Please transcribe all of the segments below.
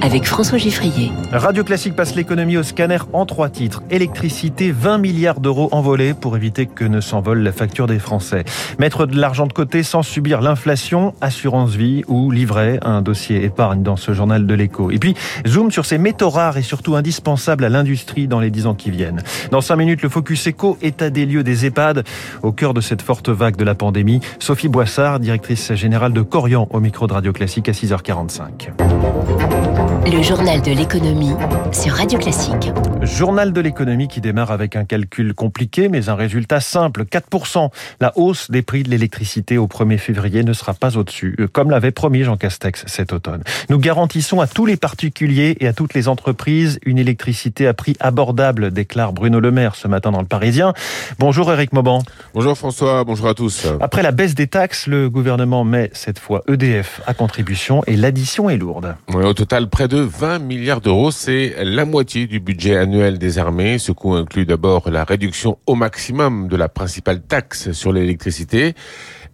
avec François Giffrier. Radio Classique passe l'économie au scanner en trois titres. Électricité, 20 milliards d'euros envolés pour éviter que ne s'envole la facture des Français. Mettre de l'argent de côté sans subir l'inflation, assurance vie ou livret, un dossier épargne dans ce journal de l'écho. Et puis, zoom sur ces métaux rares et surtout indispensables à l'industrie dans les dix ans qui viennent. Dans cinq minutes, le Focus Éco, état des lieux des EHPAD. Au cœur de cette forte vague de la pandémie, Sophie Boissard, directrice générale de Corian au micro de Radio Classique à 6h45. Le journal de l'économie sur Radio Classique. Journal de l'économie qui démarre avec un calcul compliqué mais un résultat simple, 4%. La hausse des prix de l'électricité au 1er février ne sera pas au-dessus, euh, comme l'avait promis Jean Castex cet automne. Nous garantissons à tous les particuliers et à toutes les entreprises une électricité à prix abordable, déclare Bruno Le Maire ce matin dans le Parisien. Bonjour Eric Mauban. Bonjour François, bonjour à tous. Après la baisse des taxes, le gouvernement met cette fois EDF à contribution et l'addition est lourde. au total, près de 20 milliards d'euros, c'est la moitié du budget annuel des armées. Ce coût inclut d'abord la réduction au maximum de la principale taxe sur l'électricité.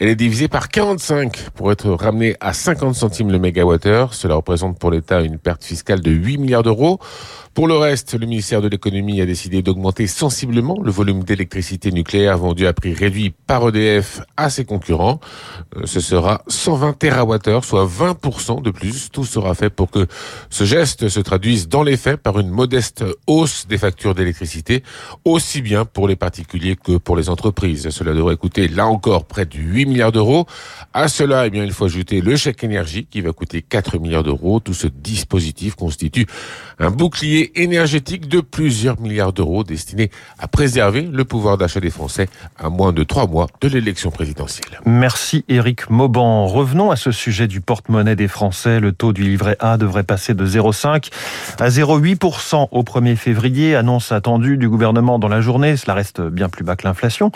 Elle est divisée par 45 pour être ramenée à 50 centimes le mégawattheure. Cela représente pour l'État une perte fiscale de 8 milliards d'euros. Pour le reste, le ministère de l'économie a décidé d'augmenter sensiblement le volume d'électricité nucléaire vendu à prix réduit par EDF à ses concurrents. Euh, ce sera 120 TWh, soit 20% de plus. Tout sera fait pour que ce geste se traduise dans les faits par une modeste hausse des factures d'électricité, aussi bien pour les particuliers que pour les entreprises. Cela devrait coûter là encore près de 8 milliards d'euros. À cela, eh bien, il faut ajouter le chèque énergie qui va coûter 4 milliards d'euros. Tout ce dispositif constitue un bouclier énergétique de plusieurs milliards d'euros destinés à préserver le pouvoir d'achat des Français à moins de trois mois de l'élection présidentielle. Merci Éric Mauban. Revenons à ce sujet du porte-monnaie des Français. Le taux du livret A devrait passer de 0,5 à 0,8% au 1er février. Annonce attendue du gouvernement dans la journée. Cela reste bien plus bas que l'inflation.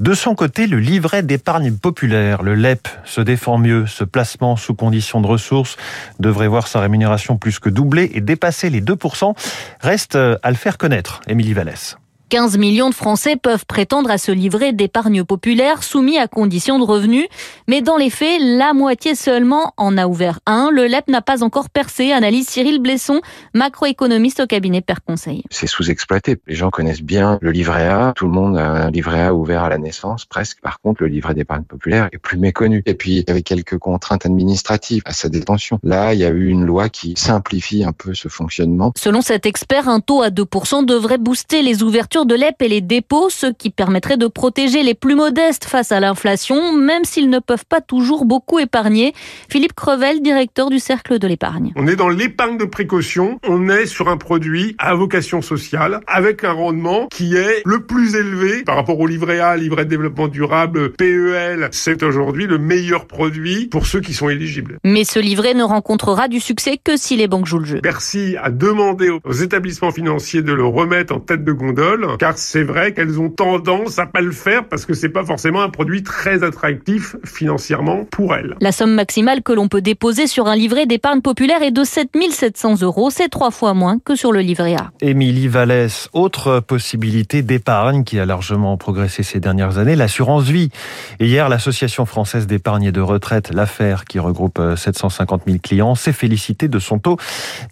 De son côté, le livret d'épargne populaire, le LEP, se défend mieux. Ce placement sous condition de ressources devrait voir sa rémunération plus que doubler et dépasser les 2%. Reste euh, à le faire connaître, Émilie Vallès. 15 millions de Français peuvent prétendre à ce livret d'épargne populaire soumis à conditions de revenus. Mais dans les faits, la moitié seulement en a ouvert un. Le LEP n'a pas encore percé, analyse Cyril Blesson, macroéconomiste au cabinet Père Conseil. C'est sous-exploité. Les gens connaissent bien le livret A. Tout le monde a un livret A ouvert à la naissance, presque. Par contre, le livret d'épargne populaire est plus méconnu. Et puis, il y avait quelques contraintes administratives à sa détention. Là, il y a eu une loi qui simplifie un peu ce fonctionnement. Selon cet expert, un taux à 2% devrait booster les ouvertures de l'EP et les dépôts, ce qui permettrait de protéger les plus modestes face à l'inflation, même s'ils ne peuvent pas toujours beaucoup épargner. Philippe Crevel, directeur du Cercle de l'épargne. On est dans l'épargne de précaution, on est sur un produit à vocation sociale, avec un rendement qui est le plus élevé par rapport au livret A, livret de développement durable, PEL. C'est aujourd'hui le meilleur produit pour ceux qui sont éligibles. Mais ce livret ne rencontrera du succès que si les banques jouent le jeu. Bercy a demandé aux établissements financiers de le remettre en tête de gondole car c'est vrai qu'elles ont tendance à pas le faire parce que c'est pas forcément un produit très attractif financièrement pour elles. La somme maximale que l'on peut déposer sur un livret d'épargne populaire est de 7700 euros. C'est trois fois moins que sur le livret A. Émilie Vallès, autre possibilité d'épargne qui a largement progressé ces dernières années, l'assurance vie. Et hier, l'association française d'épargne et de retraite, l'affaire, qui regroupe 750 000 clients, s'est félicitée de son taux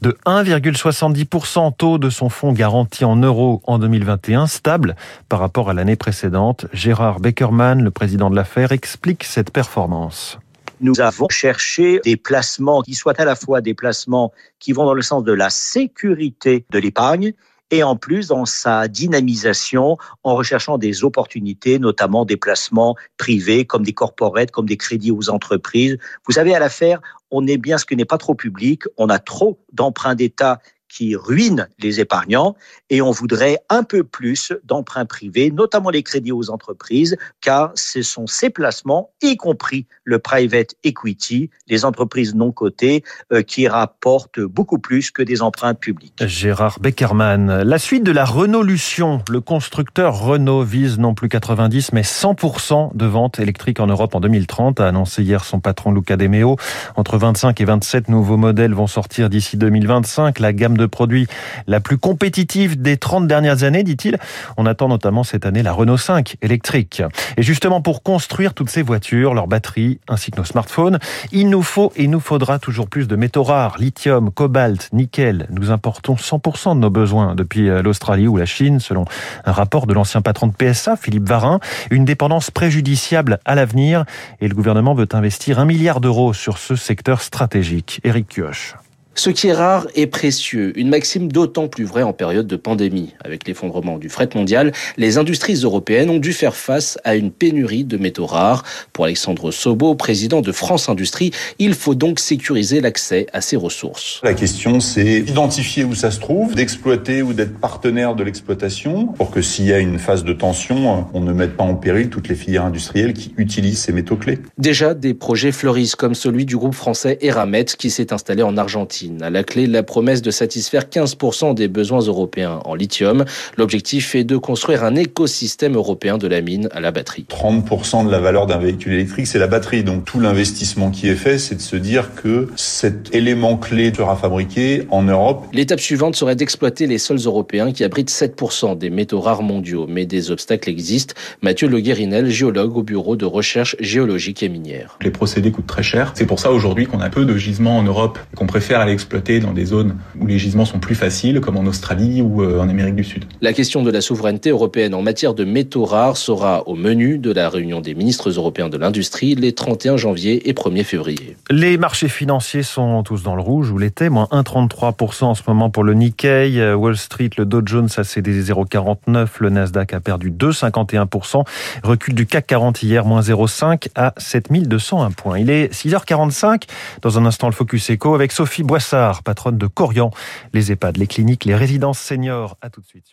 de 1,70%, taux de son fonds garanti en euros en 2021 instable par rapport à l'année précédente. Gérard Beckerman, le président de l'affaire, explique cette performance nous avons cherché des placements qui soient à la fois des placements qui vont dans le sens de la sécurité de l'épargne et en plus dans sa dynamisation en recherchant des opportunités, notamment des placements privés comme des corporates, comme des crédits aux entreprises. Vous savez, à l'affaire, on est bien ce qui n'est pas trop public, on a trop d'emprunts d'État qui ruine les épargnants et on voudrait un peu plus d'emprunts privés, notamment les crédits aux entreprises, car ce sont ces placements, y compris le private equity, les entreprises non cotées, euh, qui rapportent beaucoup plus que des emprunts publics. Gérard Beckerman, la suite de la Renault-Lution, le constructeur Renault vise non plus 90 mais 100% de ventes électriques en Europe en 2030, a annoncé hier son patron Luca De Meo. Entre 25 et 27 nouveaux modèles vont sortir d'ici 2025. La gamme de produits la plus compétitive des 30 dernières années, dit-il. On attend notamment cette année la Renault 5 électrique. Et justement, pour construire toutes ces voitures, leurs batteries, ainsi que nos smartphones, il nous faut et nous faudra toujours plus de métaux rares, lithium, cobalt, nickel. Nous importons 100% de nos besoins depuis euh, l'Australie ou la Chine, selon un rapport de l'ancien patron de PSA, Philippe Varin. Une dépendance préjudiciable à l'avenir et le gouvernement veut investir un milliard d'euros sur ce secteur stratégique. Éric Kioch. Ce qui est rare est précieux, une maxime d'autant plus vraie en période de pandémie. Avec l'effondrement du fret mondial, les industries européennes ont dû faire face à une pénurie de métaux rares. Pour Alexandre Sobo, président de France Industrie, il faut donc sécuriser l'accès à ces ressources. La question, c'est d'identifier où ça se trouve, d'exploiter ou d'être partenaire de l'exploitation pour que s'il y a une phase de tension, on ne mette pas en péril toutes les filières industrielles qui utilisent ces métaux clés. Déjà, des projets fleurissent comme celui du groupe français Eramet qui s'est installé en Argentine. À la clé, la promesse de satisfaire 15% des besoins européens en lithium. L'objectif est de construire un écosystème européen de la mine à la batterie. 30% de la valeur d'un véhicule électrique, c'est la batterie. Donc tout l'investissement qui est fait, c'est de se dire que cet élément clé sera fabriqué en Europe. L'étape suivante serait d'exploiter les sols européens qui abritent 7% des métaux rares mondiaux. Mais des obstacles existent. Mathieu Le Guérinel, géologue au bureau de recherche géologique et minière. Les procédés coûtent très cher. C'est pour ça aujourd'hui qu'on a peu de gisements en Europe et qu'on préfère aller exploiter dans des zones où les gisements sont plus faciles, comme en Australie ou euh, en Amérique du Sud. La question de la souveraineté européenne en matière de métaux rares sera au menu de la réunion des ministres européens de l'industrie les 31 janvier et 1er février. Les marchés financiers sont tous dans le rouge, ou l'été, moins 1,33% en ce moment pour le Nikkei. Wall Street, le Dow Jones a cédé 0,49%, le Nasdaq a perdu 2,51%, recul du CAC 40 hier, moins 0,5 à 7201 points. Il est 6h45, dans un instant le Focus Echo avec Sophie Boissard patronne de Corian, les EHPAD, les cliniques, les résidences seniors. À tout de suite